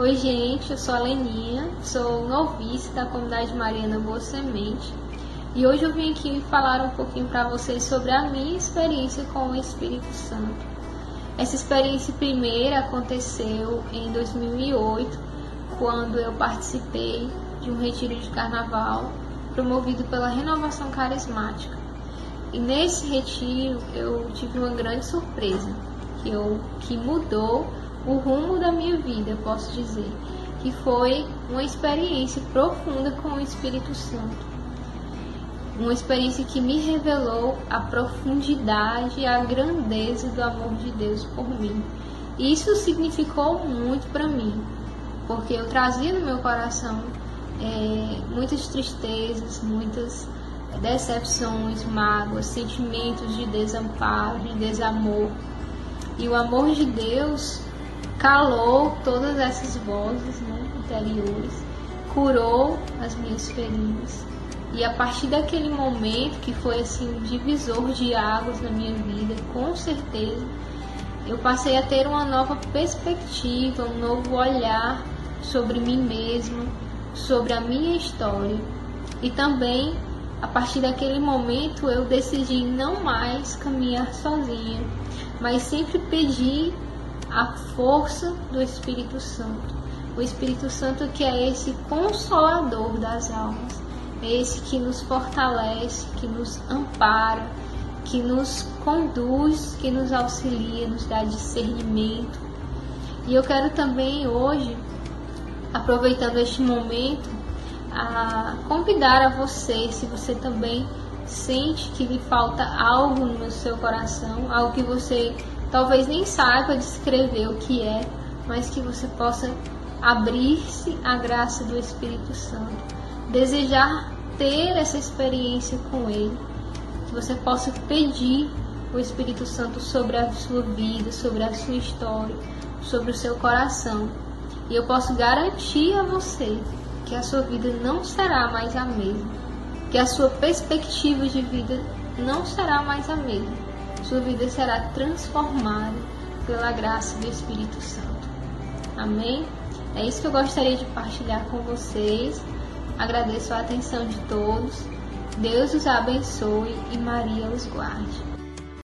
Oi, gente, eu sou a Leninha, sou novice da comunidade Mariana Boa Semente e hoje eu vim aqui falar um pouquinho para vocês sobre a minha experiência com o Espírito Santo. Essa experiência primeira aconteceu em 2008, quando eu participei de um retiro de carnaval promovido pela Renovação Carismática. E nesse retiro eu tive uma grande surpresa, que, eu, que mudou o rumo da minha vida, posso dizer, que foi uma experiência profunda com o Espírito Santo. Uma experiência que me revelou a profundidade e a grandeza do amor de Deus por mim. Isso significou muito para mim, porque eu trazia no meu coração é, muitas tristezas, muitas decepções, mágoas, sentimentos de desamparo, de desamor. E o amor de Deus calou todas essas vozes né, interiores, curou as minhas feridas. E a partir daquele momento, que foi assim um divisor de águas na minha vida, com certeza, eu passei a ter uma nova perspectiva, um novo olhar sobre mim mesma, sobre a minha história. E também, a partir daquele momento, eu decidi não mais caminhar sozinha, mas sempre pedir a força do Espírito Santo. O Espírito Santo que é esse consolador das almas, é esse que nos fortalece, que nos ampara, que nos conduz, que nos auxilia, nos dá discernimento. E eu quero também hoje, aproveitando este momento, a convidar a você, se você também sente que lhe falta algo no seu coração, algo que você talvez nem saiba descrever o que é, mas que você possa abrir-se à graça do Espírito Santo, desejar ter essa experiência com Ele, que você possa pedir o Espírito Santo sobre a sua vida, sobre a sua história, sobre o seu coração. E eu posso garantir a você que a sua vida não será mais a mesma, que a sua perspectiva de vida não será mais a mesma sua vida será transformada pela graça do Espírito Santo. Amém? É isso que eu gostaria de partilhar com vocês. Agradeço a atenção de todos. Deus os abençoe e Maria os guarde.